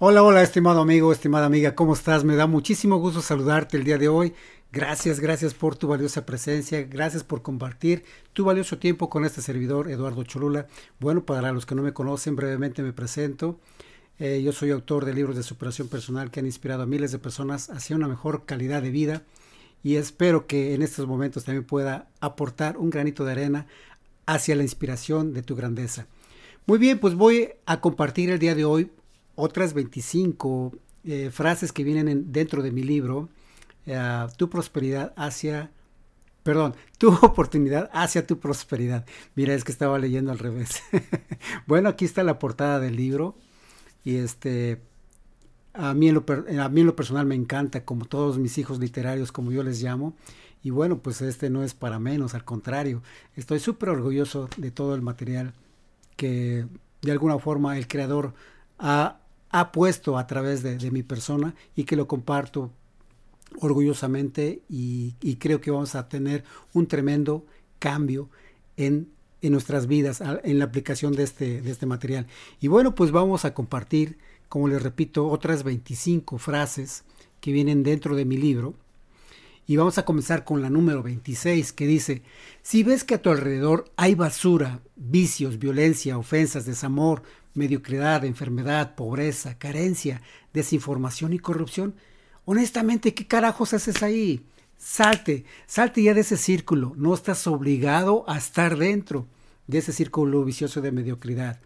Hola, hola, estimado amigo, estimada amiga, ¿cómo estás? Me da muchísimo gusto saludarte el día de hoy. Gracias, gracias por tu valiosa presencia, gracias por compartir tu valioso tiempo con este servidor, Eduardo Cholula. Bueno, para los que no me conocen, brevemente me presento. Eh, yo soy autor de libros de superación personal que han inspirado a miles de personas hacia una mejor calidad de vida y espero que en estos momentos también pueda aportar un granito de arena hacia la inspiración de tu grandeza. Muy bien, pues voy a compartir el día de hoy otras 25 eh, frases que vienen dentro de mi libro, eh, Tu prosperidad hacia, perdón, tu oportunidad hacia tu prosperidad. Mira, es que estaba leyendo al revés. bueno, aquí está la portada del libro y este, a mí, lo, a mí en lo personal me encanta, como todos mis hijos literarios, como yo les llamo. Y bueno, pues este no es para menos, al contrario, estoy súper orgulloso de todo el material que de alguna forma el creador ha ha puesto a través de, mi persona y que lo comparto orgullosamente y, creo que vamos a tener un tremendo cambio en, nuestras vidas en la aplicación de este, de este material. Y bueno, pues vamos a compartir, como les repito, otras 25 frases que vienen dentro de mi libro. Y vamos a comenzar con la número 26 que dice, si ves que a tu alrededor hay basura, vicios, violencia, ofensas, desamor, mediocridad, enfermedad, pobreza, carencia, desinformación y corrupción, honestamente, ¿qué carajos haces ahí? Salte, salte ya de ese círculo, no estás obligado a estar dentro de ese círculo vicioso de mediocridad.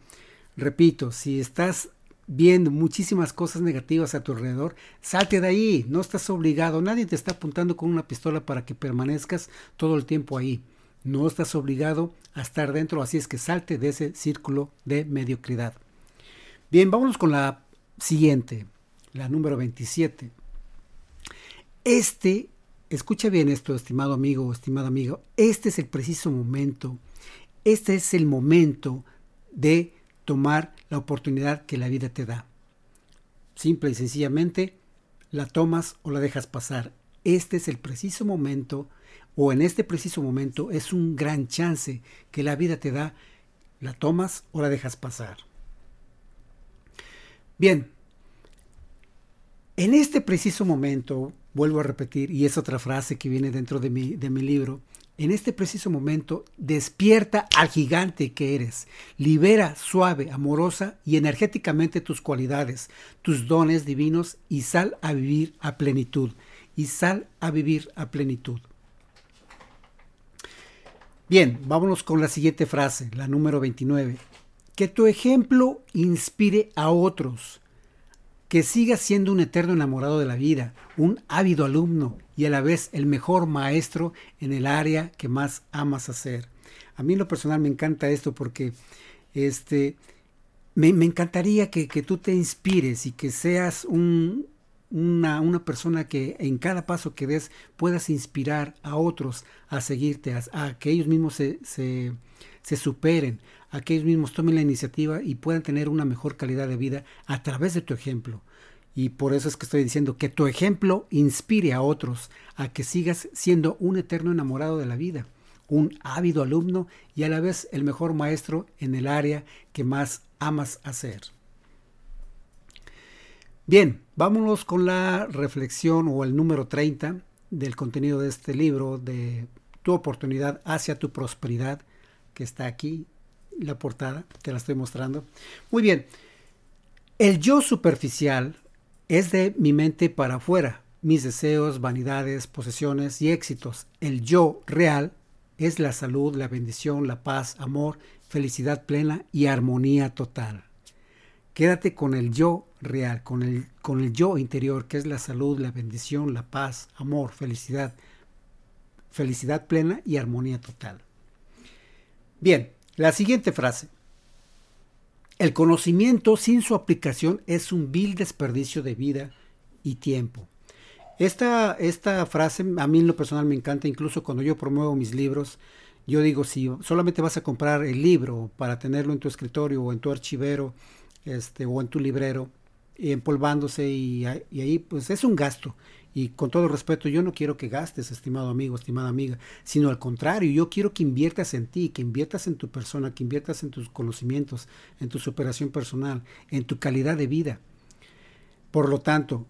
Repito, si estás viendo muchísimas cosas negativas a tu alrededor, salte de ahí, no estás obligado, nadie te está apuntando con una pistola para que permanezcas todo el tiempo ahí. No estás obligado a estar dentro, así es que salte de ese círculo de mediocridad. Bien, vámonos con la siguiente, la número 27. Este, escucha bien esto, estimado amigo, estimado amigo, este es el preciso momento, este es el momento de tomar la oportunidad que la vida te da. Simple y sencillamente, la tomas o la dejas pasar. Este es el preciso momento o en este preciso momento es un gran chance que la vida te da, la tomas o la dejas pasar. Bien, en este preciso momento, vuelvo a repetir, y es otra frase que viene dentro de mi, de mi libro, en este preciso momento, despierta al gigante que eres. Libera suave, amorosa y energéticamente tus cualidades, tus dones divinos y sal a vivir a plenitud. Y sal a vivir a plenitud. Bien, vámonos con la siguiente frase, la número 29. Que tu ejemplo inspire a otros. Que sigas siendo un eterno enamorado de la vida, un ávido alumno y a la vez el mejor maestro en el área que más amas hacer. A mí en lo personal me encanta esto porque este, me, encantaría que, que, tú te inspires y que seas un, una, una, persona que en cada paso que des puedas inspirar a otros a seguirte, a, que ellos mismos se, se, se, superen, a que ellos mismos tomen la iniciativa y puedan tener una mejor calidad de vida a través de tu ejemplo. Y por eso es que estoy diciendo que tu ejemplo inspire a otros a que sigas siendo un eterno enamorado de la vida, un ávido alumno y a la vez el mejor maestro en el área que más amas hacer. Bien, vámonos con la reflexión o el número 30 del contenido de este libro, de tu oportunidad hacia tu prosperidad, que está aquí, la portada, te la estoy mostrando. Muy bien, el yo superficial es de mi mente para afuera, mis deseos, vanidades, posesiones y éxitos. El yo real es la salud, la bendición, la paz, amor, felicidad plena y armonía total. Quédate con el yo real, con el, con el yo interior, que es la salud, la bendición, la paz, amor, felicidad, felicidad plena y armonía total. Bien, la siguiente frase. El conocimiento sin su aplicación es un vil desperdicio de vida y tiempo. Esta, esta frase a mí en lo personal me encanta, incluso cuando yo promuevo mis libros, yo digo, si solamente vas a comprar el libro para tenerlo en tu escritorio o en tu archivero, este, o en tu librero, empolvándose y, ahí pues es un gasto. Y con todo respeto, yo no quiero que gastes, estimado amigo, estimada amiga, sino al contrario, yo quiero que inviertas en ti, que inviertas en tu persona, que inviertas en tus conocimientos, en tu superación personal, en tu calidad de vida. Por lo tanto,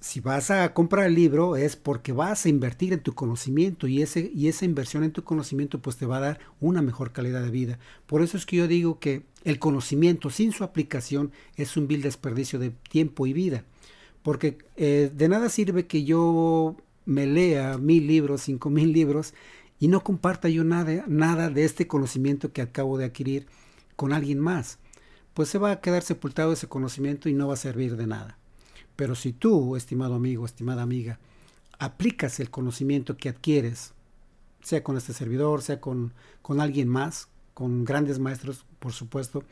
si vas a comprar el libro es porque vas a invertir en tu conocimiento y, ese, y esa inversión en tu conocimiento pues te va a dar una mejor calidad de vida. Por eso es que yo digo que el conocimiento sin su aplicación es un vil desperdicio de tiempo y vida. Porque eh, de nada sirve que yo me lea mil libros, cinco mil libros y no comparta yo nada, nada de este conocimiento que acabo de adquirir con alguien más. Pues se va a quedar sepultado ese conocimiento y no va a servir de nada. Pero si tú, estimado amigo, estimada amiga, aplicas el conocimiento que adquieres, sea con este servidor, sea con, con alguien más, con grandes maestros, por supuesto,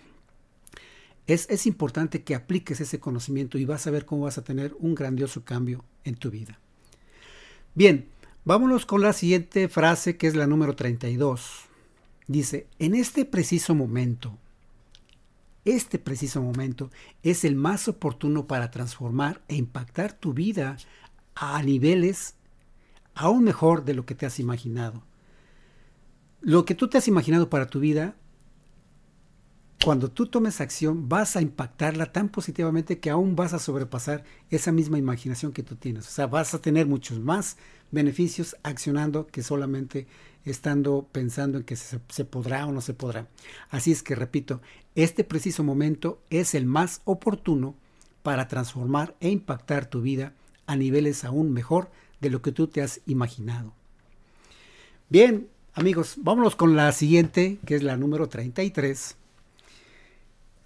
es, es, importante que apliques ese conocimiento y vas a ver cómo vas a tener un grandioso cambio en tu vida. Bien, vámonos con la siguiente frase que es la número 32. Dice, en este preciso momento, este preciso momento es el más oportuno para transformar e impactar tu vida a niveles aún mejor de lo que te has imaginado. Lo que tú te has imaginado para tu vida, cuando tú tomes acción, vas a impactarla tan positivamente que aún vas a sobrepasar esa misma imaginación que tú tienes. O sea, vas a tener muchos más beneficios accionando que solamente estando pensando en que se, podrá o no se podrá. Así es que, repito, este preciso momento es el más oportuno para transformar e impactar tu vida a niveles aún mejor de lo que tú te has imaginado. Bien, amigos, vámonos con la siguiente, que es la número 33.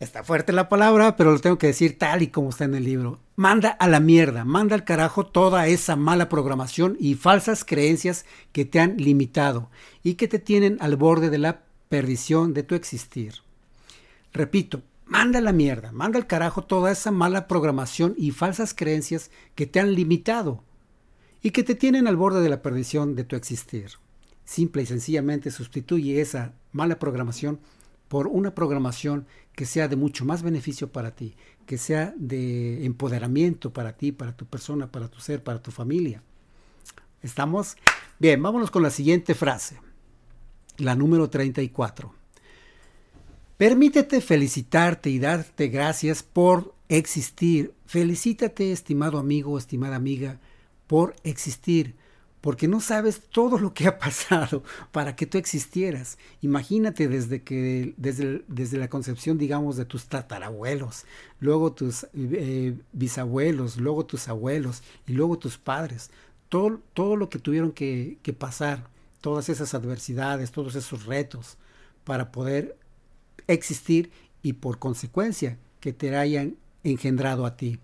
Está fuerte la palabra, pero lo tengo que decir tal y como está en el libro. Manda a la mierda, manda al carajo toda esa mala programación y falsas creencias que te han limitado y que te tienen al borde de la perdición de tu existir. Repito, manda a la mierda, manda al carajo toda esa mala programación y falsas creencias que te han limitado y que te tienen al borde de la perdición de tu existir. Simple y sencillamente sustituye esa mala programación por una programación que sea de mucho más beneficio para ti, que sea de empoderamiento para ti, para tu persona, para tu ser, para tu familia. ¿Estamos? Bien, vámonos con la siguiente frase, la número 34. Permítete felicitarte y darte gracias por existir. Felicítate, estimado amigo, estimada amiga, por existir porque no sabes todo lo que ha pasado para que tú existieras. Imagínate desde que desde, desde la concepción, digamos, de tus tatarabuelos, luego tus eh, bisabuelos, luego tus abuelos y luego tus padres. Todo, todo lo que tuvieron que, pasar, todas esas adversidades, todos esos retos para poder existir y por consecuencia que te hayan engendrado a ti.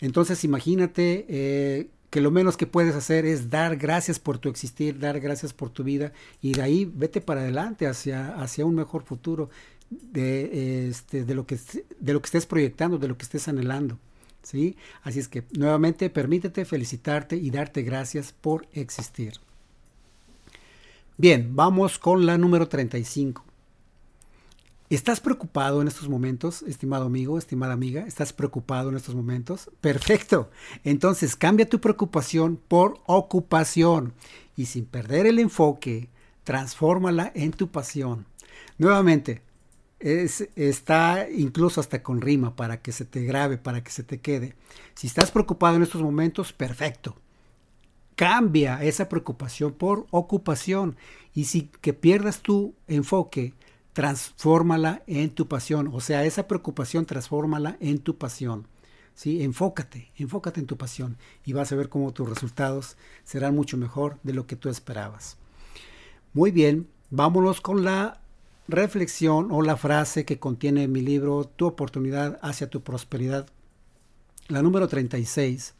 Entonces imagínate eh, que lo menos que puedes hacer es dar gracias por tu existir, dar gracias por tu vida y de ahí vete para adelante hacia, hacia un mejor futuro de, este, de, lo que, de lo que estés proyectando, de lo que estés anhelando. ¿sí? Así es que nuevamente permítete felicitarte y darte gracias por existir. Bien, vamos con la número 35. ¿Estás preocupado en estos momentos, estimado amigo, estimada amiga? ¿Estás preocupado en estos momentos? Perfecto. Entonces cambia tu preocupación por ocupación y sin perder el enfoque, transfórmala en tu pasión. Nuevamente, es, está incluso hasta con rima para que se te grabe, para que se te quede. Si estás preocupado en estos momentos, perfecto. Cambia esa preocupación por ocupación y si que pierdas tu enfoque, transfórmala en tu pasión. O sea, esa preocupación, transfórmala en tu pasión. ¿sí? Enfócate, enfócate en tu pasión y vas a ver cómo tus resultados serán mucho mejor de lo que tú esperabas. Muy bien, vámonos con la reflexión o la frase que contiene mi libro Tu oportunidad hacia tu prosperidad. La número 36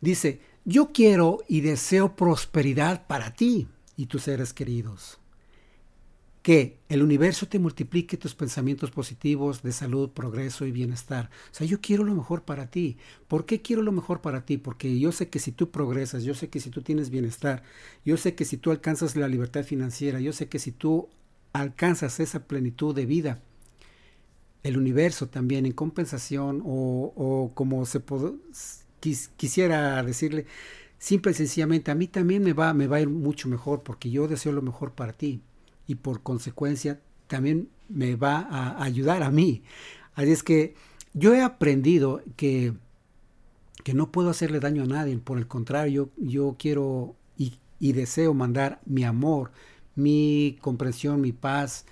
dice, yo quiero y deseo prosperidad para ti y tus seres queridos que el universo te multiplique tus pensamientos positivos de salud, progreso y bienestar. O sea, yo quiero lo mejor para ti. ¿Por qué quiero lo mejor para ti? Porque yo sé que si tú progresas, yo sé que si tú tienes bienestar, yo sé que si tú alcanzas la libertad financiera, yo sé que si tú alcanzas esa plenitud de vida, el universo también en compensación o, como se quis, quisiera decirle, simple y sencillamente, a mí también me va, me va a ir mucho mejor porque yo deseo lo mejor para ti y por consecuencia también me va a ayudar a mí. Así es que yo he aprendido que que no puedo hacerle daño a nadie, por el contrario, yo, quiero y, y, deseo mandar mi amor, mi comprensión, mi paz,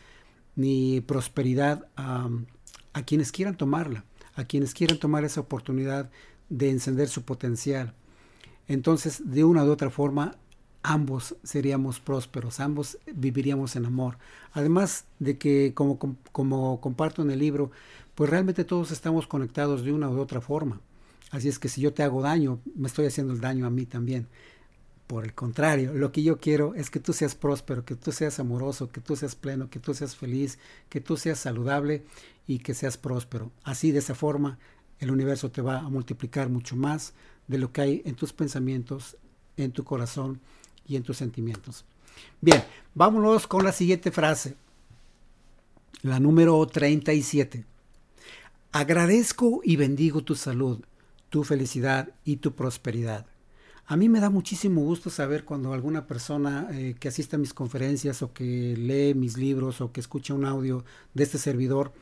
mi prosperidad a, a quienes quieran tomarla, a quienes quieran tomar esa oportunidad de encender su potencial. Entonces, de una u otra forma, ambos seríamos prósperos, ambos viviríamos en amor. Además de que, como, como comparto en el libro, pues realmente todos estamos conectados de una u otra forma. Así es que si yo te hago daño, me estoy haciendo el daño a mí también. Por el contrario, lo que yo quiero es que tú seas próspero, que tú seas amoroso, que tú seas pleno, que tú seas feliz, que tú seas saludable y que seas próspero. Así, de esa forma, el universo te va a multiplicar mucho más de lo que hay en tus pensamientos, en tu corazón y en tus sentimientos. Bien, vámonos con la siguiente frase, la número 37. Agradezco y bendigo tu salud, tu felicidad y tu prosperidad. A mí me da muchísimo gusto saber cuando alguna persona eh, que asiste a mis conferencias o que lee mis libros o que escucha un audio de este servidor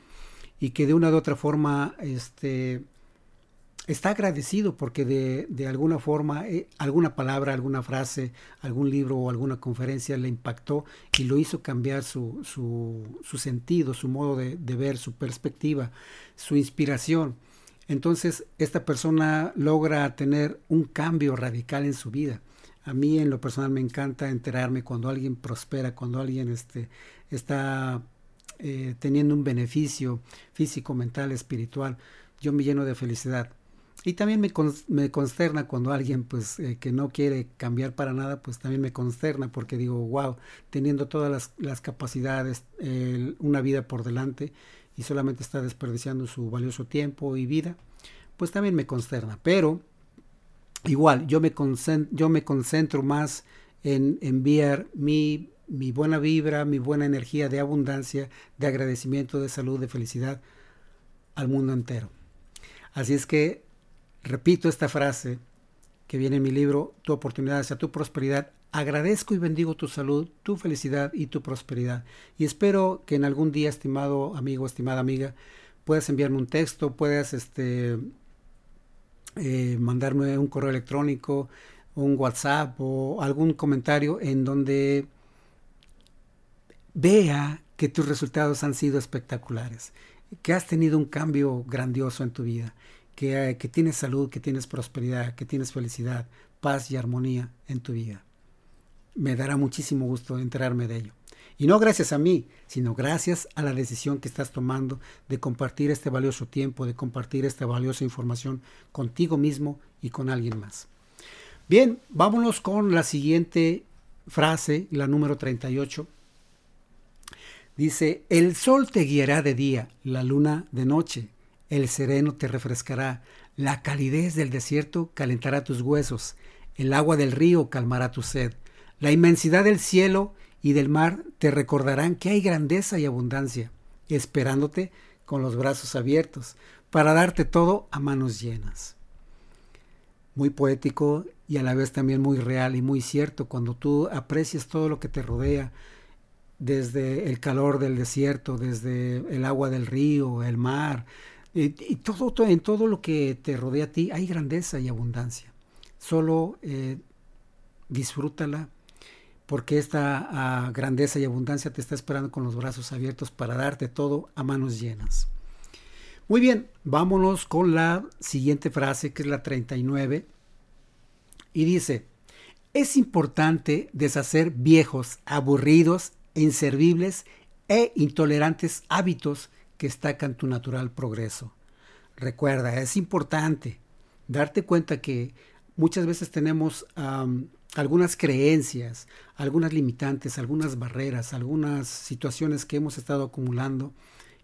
y que de una u otra forma este, está agradecido porque de, de alguna forma eh, alguna palabra, alguna frase, algún libro o alguna conferencia le impactó y lo hizo cambiar su, su, su sentido, su modo de, de, ver, su perspectiva, su inspiración. Entonces esta persona logra tener un cambio radical en su vida. A mí en lo personal me encanta enterarme cuando alguien prospera, cuando alguien este, está eh, teniendo un beneficio físico, mental, espiritual. Yo me lleno de felicidad. Y también me, me consterna cuando alguien pues eh, que no quiere cambiar para nada, pues también me consterna porque digo, wow, teniendo todas las, las capacidades, una vida por delante y solamente está desperdiciando su valioso tiempo y vida, pues también me consterna. Pero igual, yo me, yo me concentro más en enviar mi, mi buena vibra, mi buena energía de abundancia, de agradecimiento, de salud, de felicidad al mundo entero. Así es que Repito esta frase que viene en mi libro, Tu oportunidad hacia tu prosperidad. Agradezco y bendigo tu salud, tu felicidad y tu prosperidad. Y espero que en algún día, estimado amigo, estimada amiga, puedas enviarme un texto, puedas este, eh, mandarme un correo electrónico, un WhatsApp o algún comentario en donde vea que tus resultados han sido espectaculares, que has tenido un cambio grandioso en tu vida que, tienes salud, que tienes prosperidad, que tienes felicidad, paz y armonía en tu vida. Me dará muchísimo gusto enterarme de ello. Y no gracias a mí, sino gracias a la decisión que estás tomando de compartir este valioso tiempo, de compartir esta valiosa información contigo mismo y con alguien más. Bien, vámonos con la siguiente frase, la número 38. Dice, el sol te guiará de día, la luna de noche el sereno te refrescará, la calidez del desierto calentará tus huesos, el agua del río calmará tu sed, la inmensidad del cielo y del mar te recordarán que hay grandeza y abundancia, esperándote con los brazos abiertos, para darte todo a manos llenas. Muy poético y a la vez también muy real y muy cierto cuando tú aprecias todo lo que te rodea, desde el calor del desierto, desde el agua del río, el mar, eh, y todo, en todo lo que te rodea a ti hay grandeza y abundancia. Solo eh, disfrútala porque esta ah, grandeza y abundancia te está esperando con los brazos abiertos para darte todo a manos llenas. Muy bien, vámonos con la siguiente frase que es la 39 y dice, es importante deshacer viejos, aburridos, inservibles e intolerantes hábitos que estacan tu natural progreso. Recuerda, es importante darte cuenta que muchas veces tenemos algunas creencias, algunas limitantes, algunas barreras, algunas situaciones que hemos estado acumulando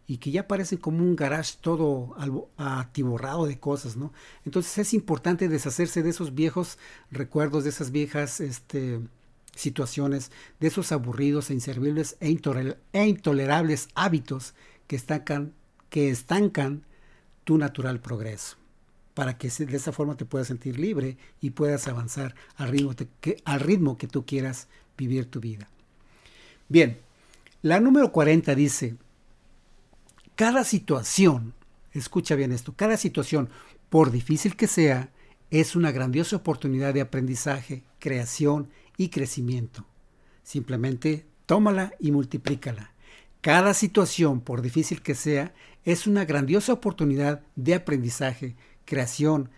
y que ya parecen como un garage todo atiborrado de cosas, ¿no? Entonces es importante deshacerse de esos viejos recuerdos, de esas viejas este, situaciones, de esos aburridos e inservibles e, e intolerables hábitos que estancan, que estancan tu natural progreso, para que de esa forma te puedas sentir libre y puedas avanzar al ritmo, que, al ritmo que tú quieras vivir tu vida. Bien, la número 40 dice, cada situación, escucha bien esto, cada situación, por difícil que sea, es una grandiosa oportunidad de aprendizaje, creación y crecimiento. Simplemente tómala y multiplícala. Cada situación, por difícil que sea, es una grandiosa oportunidad de aprendizaje, creación,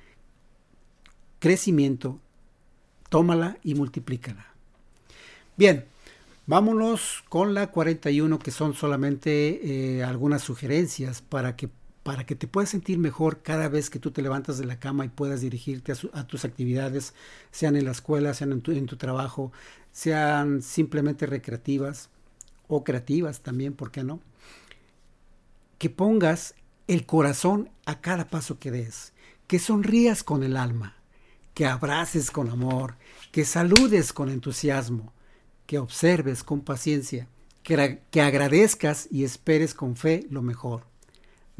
crecimiento. Tómala y multiplícala. Bien, vámonos con la 41, que son solamente eh, algunas sugerencias para que para que te puedas sentir mejor cada vez que tú te levantas de la cama y puedas dirigirte a, tus actividades, sean en la escuela, sean en tu, en tu, trabajo, sean simplemente recreativas o creativas también, ¿por qué no? Que pongas el corazón a cada paso que des, que sonrías con el alma, que abraces con amor, que saludes con entusiasmo, que observes con paciencia, que, que agradezcas y esperes con fe lo mejor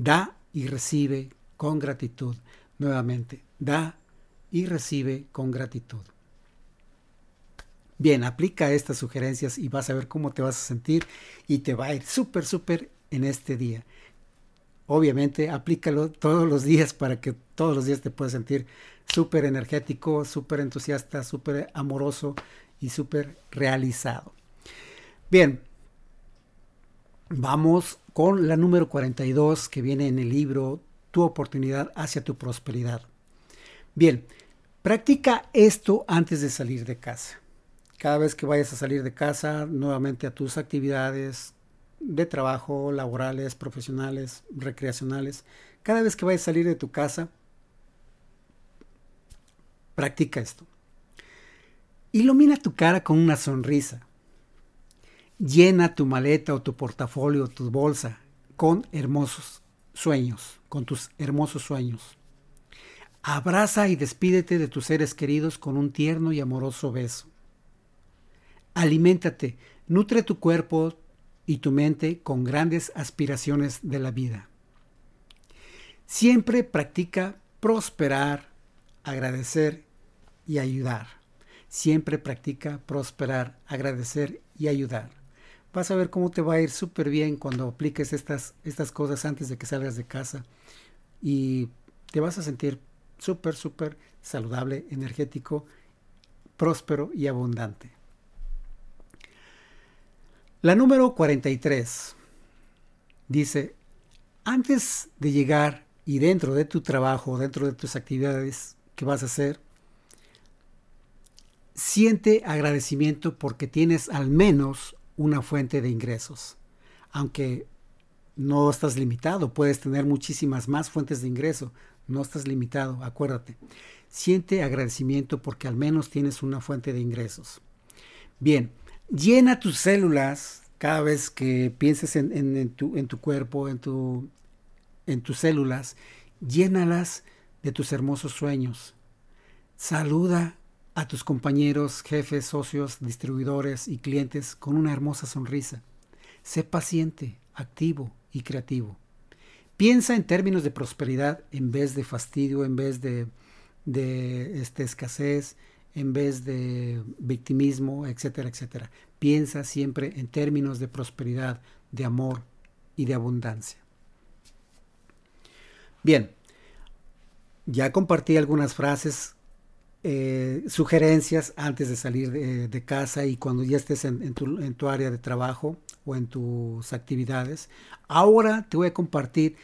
Da y recibe con gratitud. Nuevamente, da y recibe con gratitud. Bien, aplica estas sugerencias y vas a ver cómo te vas a sentir y te va a ir súper, súper en este día. Obviamente, aplícalo todos los días para que todos los días te puedas sentir súper energético, súper entusiasta, súper amoroso y súper realizado. Bien, vamos con la número 42 que viene en el libro Tu oportunidad hacia tu prosperidad. Bien, practica esto antes de salir de casa. Cada vez que vayas a salir de casa, nuevamente a tus actividades de trabajo, laborales, profesionales, recreacionales, cada vez que vayas a salir de tu casa, practica esto. Ilumina tu cara con una sonrisa. Llena tu maleta o tu portafolio o tu bolsa con hermosos sueños, con tus hermosos sueños. Abraza y despídete de tus seres queridos con un tierno y amoroso beso. Aliméntate, nutre tu cuerpo y tu mente con grandes aspiraciones de la vida. Siempre practica prosperar, agradecer y ayudar. Siempre practica prosperar, agradecer y ayudar vas a ver cómo te va a ir súper bien cuando apliques estas, estas cosas antes de que salgas de casa y te vas a sentir súper, súper saludable, energético, próspero y abundante. La número 43 dice, antes de llegar y dentro de tu trabajo, dentro de tus actividades que vas a hacer, siente agradecimiento porque tienes al menos una fuente de ingresos. Aunque no estás limitado, puedes tener muchísimas más fuentes de ingreso. No estás limitado, acuérdate. Siente agradecimiento porque al menos tienes una fuente de ingresos. Bien, llena tus células cada vez que pienses en, tu, cuerpo, en tus células, llénalas de tus hermosos sueños. Saluda a tus compañeros, jefes, socios, distribuidores y clientes con una hermosa sonrisa. Sé paciente, activo y creativo. Piensa en términos de prosperidad en vez de fastidio, en vez de, de este, escasez, en vez de victimismo, etcétera, etcétera. Piensa siempre en términos de prosperidad, de amor y de abundancia. Bien, ya compartí algunas frases eh, sugerencias antes de salir de, casa y cuando ya estés en, tu, área de trabajo o en tus actividades. Ahora te voy a compartir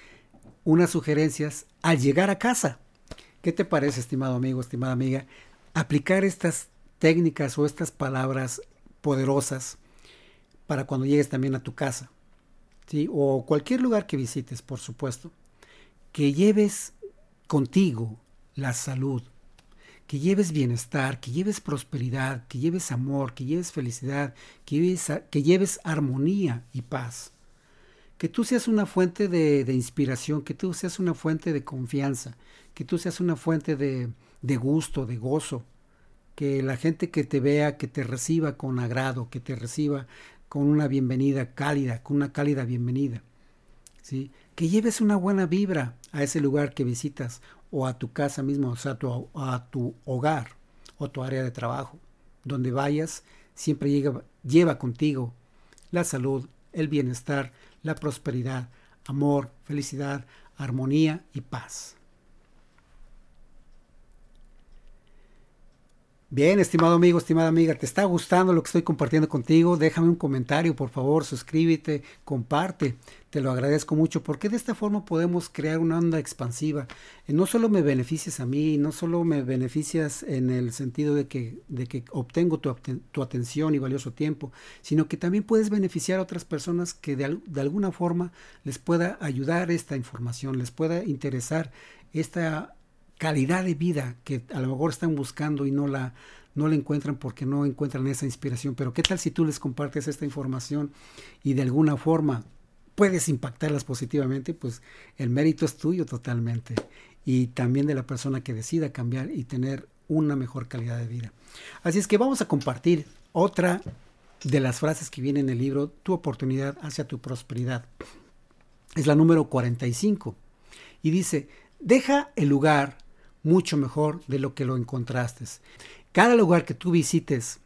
unas sugerencias al llegar a casa. ¿Qué te parece, estimado amigo, estimada amiga? Aplicar estas técnicas o estas palabras poderosas para cuando llegues también a tu casa. ¿sí? O cualquier lugar que visites, por supuesto. Que lleves contigo la salud, que lleves bienestar, que lleves prosperidad, que lleves amor, que lleves felicidad, que lleves, que lleves armonía y paz. Que tú seas una fuente de, inspiración, que tú seas una fuente de confianza, que tú seas una fuente de, de gusto, de gozo. Que la gente que te vea, que te reciba con agrado, que te reciba con una bienvenida cálida, con una cálida bienvenida. ¿sí? Que lleves una buena vibra a ese lugar que visitas o a tu casa mismo, o sea, a tu, a tu hogar o tu área de trabajo. Donde vayas, siempre lleva contigo la salud, el bienestar, la prosperidad, amor, felicidad, armonía y paz. Bien, estimado amigo, estimada amiga, ¿te está gustando lo que estoy compartiendo contigo? Déjame un comentario, por favor, suscríbete, comparte. Te lo agradezco mucho porque de esta forma podemos crear una onda expansiva. Eh, no solo me beneficias a mí, no solo me beneficias en el sentido de que, de que obtengo tu, tu atención y valioso tiempo, sino que también puedes beneficiar a otras personas que de, de alguna forma les pueda ayudar esta información, les pueda interesar esta calidad de vida que a lo mejor están buscando y no la, no la encuentran porque no encuentran esa inspiración. Pero ¿qué tal si tú les compartes esta información y de alguna forma puedes impactarlas positivamente? Pues el mérito es tuyo totalmente y también de la persona que decida cambiar y tener una mejor calidad de vida. Así es que vamos a compartir otra de las frases que viene en el libro Tu oportunidad hacia tu prosperidad. Es la número 45 y dice, deja el lugar mucho mejor de lo que lo encontraste. Cada lugar que tú visites,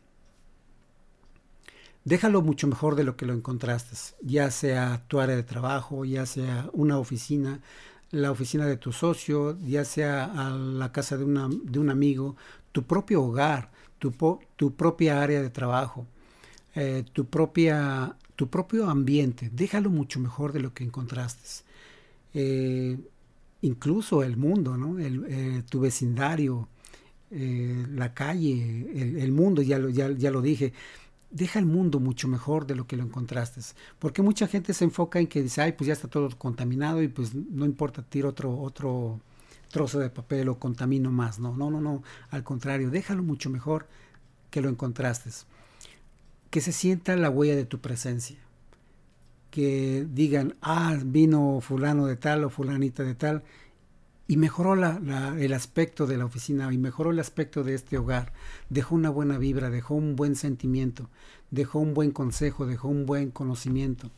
déjalo mucho mejor de lo que lo encontraste, ya sea tu área de trabajo, ya sea una oficina, la oficina de tu socio, ya sea a la casa de, un amigo, tu propio hogar, tu, tu propia área de trabajo, eh, tu, propia, tu propio ambiente, déjalo mucho mejor de lo que encontraste. Eh, incluso el mundo, ¿no? el, eh, tu vecindario, eh, la calle, el, mundo, ya lo, ya, ya lo dije, deja el mundo mucho mejor de lo que lo encontraste. Porque mucha gente se enfoca en que dice, ay, pues ya está todo contaminado y pues no importa, tiro otro, otro trozo de papel o contamino más. No, no, no, no. Al contrario, déjalo mucho mejor que lo encontraste. Que se sienta la huella de tu presencia que digan, ah, vino fulano de tal o fulanita de tal, y mejoró la, el aspecto de la oficina y mejoró el aspecto de este hogar, dejó una buena vibra, dejó un buen sentimiento, dejó un buen consejo, dejó un buen conocimiento,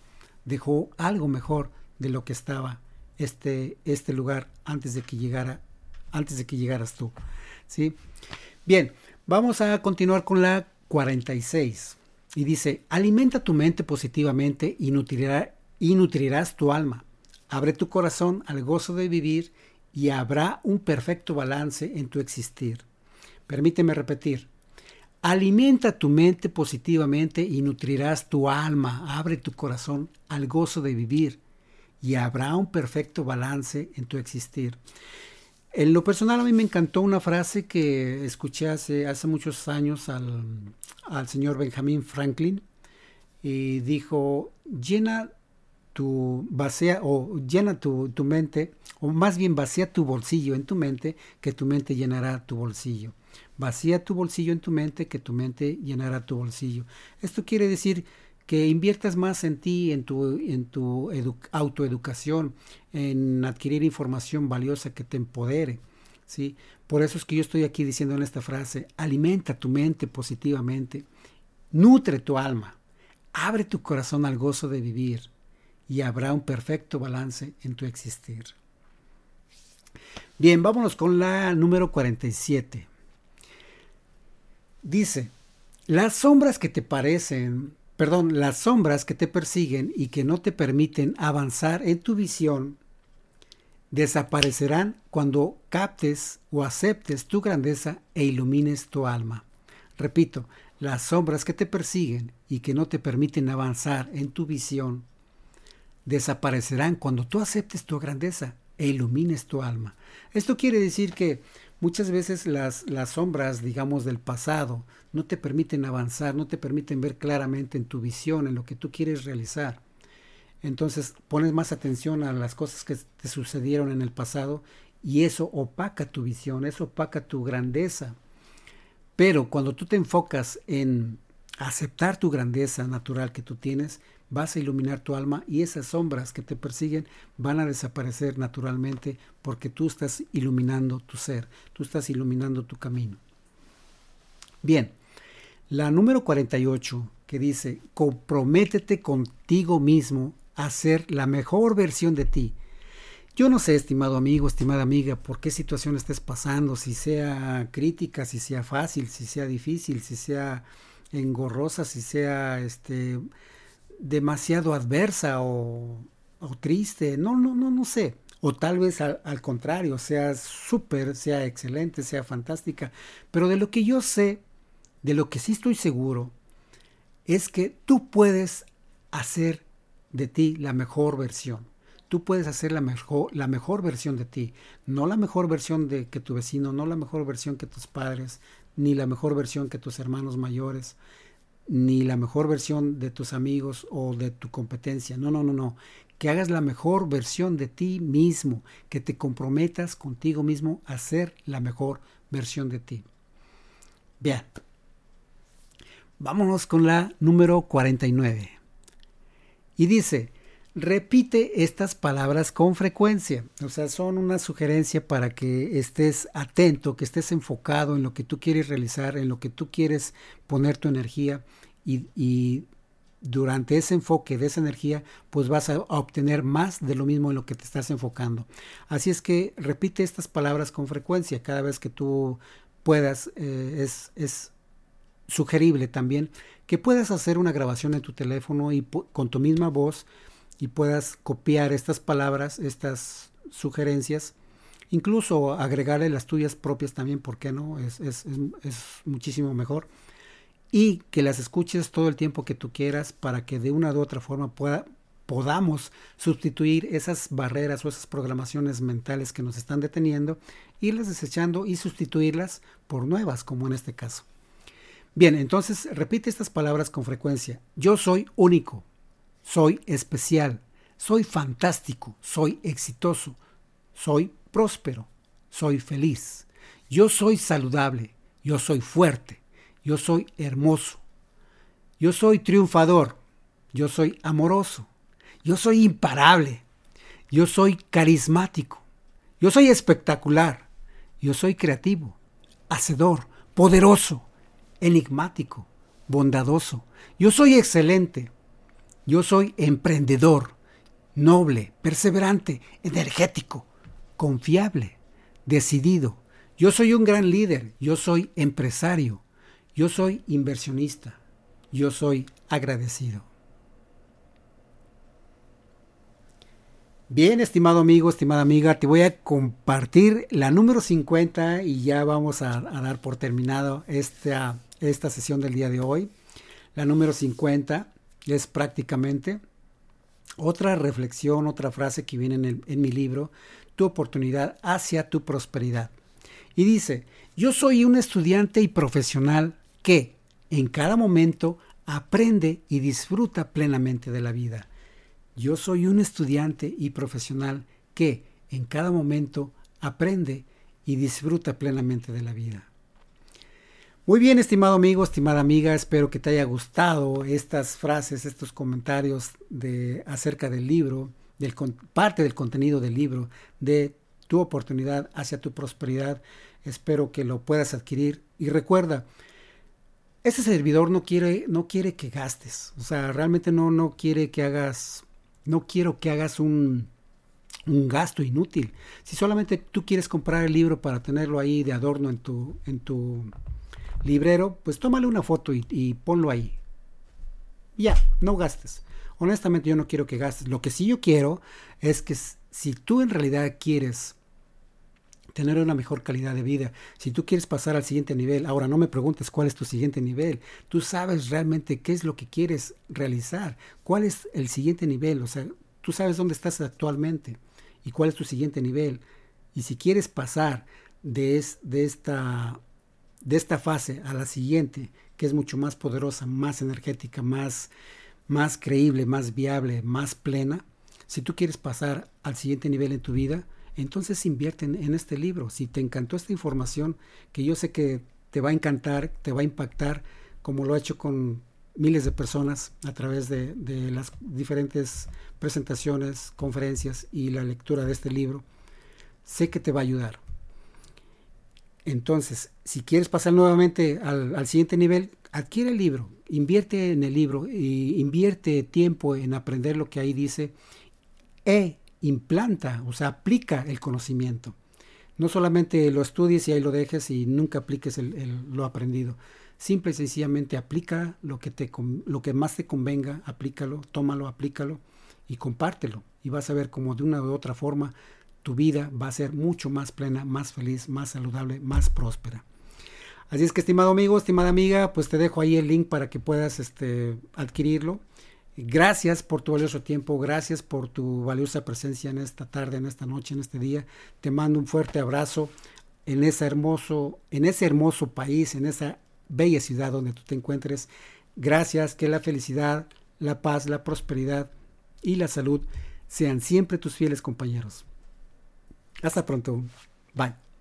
dejó algo mejor de lo que estaba este, este lugar antes de que llegara, antes de que llegaras tú. ¿sí? Bien, vamos a continuar con la 46. Y dice, alimenta tu mente positivamente y, nutrirás tu alma. Abre tu corazón al gozo de vivir y habrá un perfecto balance en tu existir. Permíteme repetir. Alimenta tu mente positivamente y nutrirás tu alma. Abre tu corazón al gozo de vivir y habrá un perfecto balance en tu existir. En lo personal a mí me encantó una frase que escuché hace, hace muchos años al, al señor Benjamin Franklin y dijo, llena tu vacía o llena tu, tu, mente, o más bien vacía tu bolsillo en tu mente, que tu mente llenará tu bolsillo. Vacía tu bolsillo en tu mente, que tu mente llenará tu bolsillo. Esto quiere decir que inviertas más en ti, en tu, en tu autoeducación, en adquirir información valiosa que te empodere. ¿sí? Por eso es que yo estoy aquí diciendo en esta frase, alimenta tu mente positivamente, nutre tu alma, abre tu corazón al gozo de vivir y habrá un perfecto balance en tu existir. Bien, vámonos con la número 47. Dice, las sombras que te parecen perdón, las sombras que te persiguen y que no te permiten avanzar en tu visión desaparecerán cuando captes o aceptes tu grandeza e ilumines tu alma. Repito, las sombras que te persiguen y que no te permiten avanzar en tu visión desaparecerán cuando tú aceptes tu grandeza e ilumines tu alma. Esto quiere decir que Muchas veces las, las sombras, digamos, del pasado no te permiten avanzar, no te permiten ver claramente en tu visión, en lo que tú quieres realizar. Entonces pones más atención a las cosas que te sucedieron en el pasado y eso opaca tu visión, eso opaca tu grandeza. Pero cuando tú te enfocas en aceptar tu grandeza natural que tú tienes, vas a iluminar tu alma y esas sombras que te persiguen van a desaparecer naturalmente porque tú estás iluminando tu ser, tú estás iluminando tu camino. Bien, la número 48 que dice, comprométete contigo mismo a ser la mejor versión de ti. Yo no sé, estimado amigo, estimada amiga, por qué situación estés pasando, si sea crítica, si sea fácil, si sea difícil, si sea engorrosa, si sea este demasiado adversa o, triste, no, no, no, no sé, O tal vez al, al contrario, sea súper, sea excelente, sea fantástica. Pero de lo que yo sé, de lo que sí estoy seguro, es que tú puedes hacer de ti la mejor versión. Tú puedes hacer la mejor, la mejor versión de ti, no la mejor versión de que tu vecino, no la mejor versión que tus padres, ni la mejor versión que tus hermanos mayores, ni la mejor versión de tus amigos o de tu competencia. No, no, no, no. Que hagas la mejor versión de ti mismo, que te comprometas contigo mismo a ser la mejor versión de ti. Bien. Vámonos con la número 49. Y dice, repite estas palabras con frecuencia. O sea, son una sugerencia para que estés atento, que estés enfocado en lo que tú quieres realizar, en lo que tú quieres poner tu energía y, durante ese enfoque de esa energía, pues vas a, obtener más de lo mismo en lo que te estás enfocando. Así es que repite estas palabras con frecuencia cada vez que tú puedas. Eh, es, es sugerible también que puedas hacer una grabación en tu teléfono y con tu misma voz y puedas copiar estas palabras, estas sugerencias, incluso agregarle las tuyas propias también, ¿por qué no? Es, es, es, muchísimo mejor. Y que las escuches todo el tiempo que tú quieras para que de una u otra forma pueda, podamos sustituir esas barreras o esas programaciones mentales que nos están deteniendo, irlas desechando y sustituirlas por nuevas, como en este caso. Bien, entonces repite estas palabras con frecuencia. Yo soy único, soy especial, soy fantástico, soy exitoso, soy próspero, soy feliz, yo soy saludable, yo soy fuerte, yo soy hermoso, yo soy triunfador, yo soy amoroso, yo soy imparable, yo soy carismático, yo soy espectacular, yo soy creativo, hacedor, poderoso, enigmático, bondadoso, yo soy excelente, yo soy emprendedor, noble, perseverante, energético, confiable, decidido. Yo soy un gran líder, yo soy empresario, yo soy inversionista, yo soy agradecido. Bien, estimado amigo, estimada amiga, te voy a compartir la número 50 y ya vamos a, dar por terminado esta, esta sesión del día de hoy. La número 50 es prácticamente otra reflexión, otra frase que viene en, mi libro, Tu oportunidad hacia tu prosperidad. Y dice, yo soy un estudiante y profesional que en cada momento aprende y disfruta plenamente de la vida. Yo soy un estudiante y profesional que en cada momento aprende y disfruta plenamente de la vida. Muy bien, estimado amigo, estimada amiga, espero que te haya gustado estas frases, estos comentarios de, acerca del libro, del, parte del contenido del libro, de tu oportunidad hacia tu prosperidad. Espero que lo puedas adquirir. Y recuerda, ese servidor no quiere, no quiere que gastes. O sea, realmente no, no quiere que hagas, no quiero que hagas un, un gasto inútil. Si solamente tú quieres comprar el libro para tenerlo ahí de adorno en tu, en tu librero, pues tómale una foto y, ponlo ahí. Ya, no gastes. Honestamente yo no quiero que gastes. Lo que sí yo quiero es que si tú en realidad quieres tener una mejor calidad de vida, si tú quieres pasar al siguiente nivel, ahora no me preguntes cuál es tu siguiente nivel, tú sabes realmente qué es lo que quieres realizar, cuál es el siguiente nivel, o sea, tú sabes dónde estás actualmente y cuál es tu siguiente nivel. Y si quieres pasar de, de esta de esta fase a la siguiente, que es mucho más poderosa, más energética, más, más creíble, más viable, más plena, si tú quieres pasar al siguiente nivel en tu vida, entonces invierte en, este libro. Si te encantó esta información, que yo sé que te va a encantar, te va a impactar, como lo ha hecho con miles de personas a través de, de las diferentes presentaciones, conferencias y la lectura de este libro, sé que te va a ayudar. Entonces, si quieres pasar nuevamente al, siguiente nivel, adquiere el libro, invierte en el libro, y invierte tiempo en aprender lo que ahí dice e implanta, o sea, aplica el conocimiento. No solamente lo estudies y ahí lo dejes y nunca apliques lo aprendido. Simple y sencillamente aplica lo que, te, lo que más te convenga, aplícalo, tómalo, aplícalo y compártelo. Y vas a ver cómo de una u otra forma tu vida va a ser mucho más plena, más feliz, más saludable, más próspera. Así es que, estimado amigo, estimada amiga, pues te dejo ahí el link para que puedas este, adquirirlo. Gracias por tu valioso tiempo, gracias por tu valiosa presencia en esta tarde, en esta noche, en este día. Te mando un fuerte abrazo en ese hermoso, en ese hermoso país, en esa bella ciudad donde tú te encuentres. Gracias, que la felicidad, la paz, la prosperidad y la salud sean siempre tus fieles compañeros. Hasta pronto. Bye.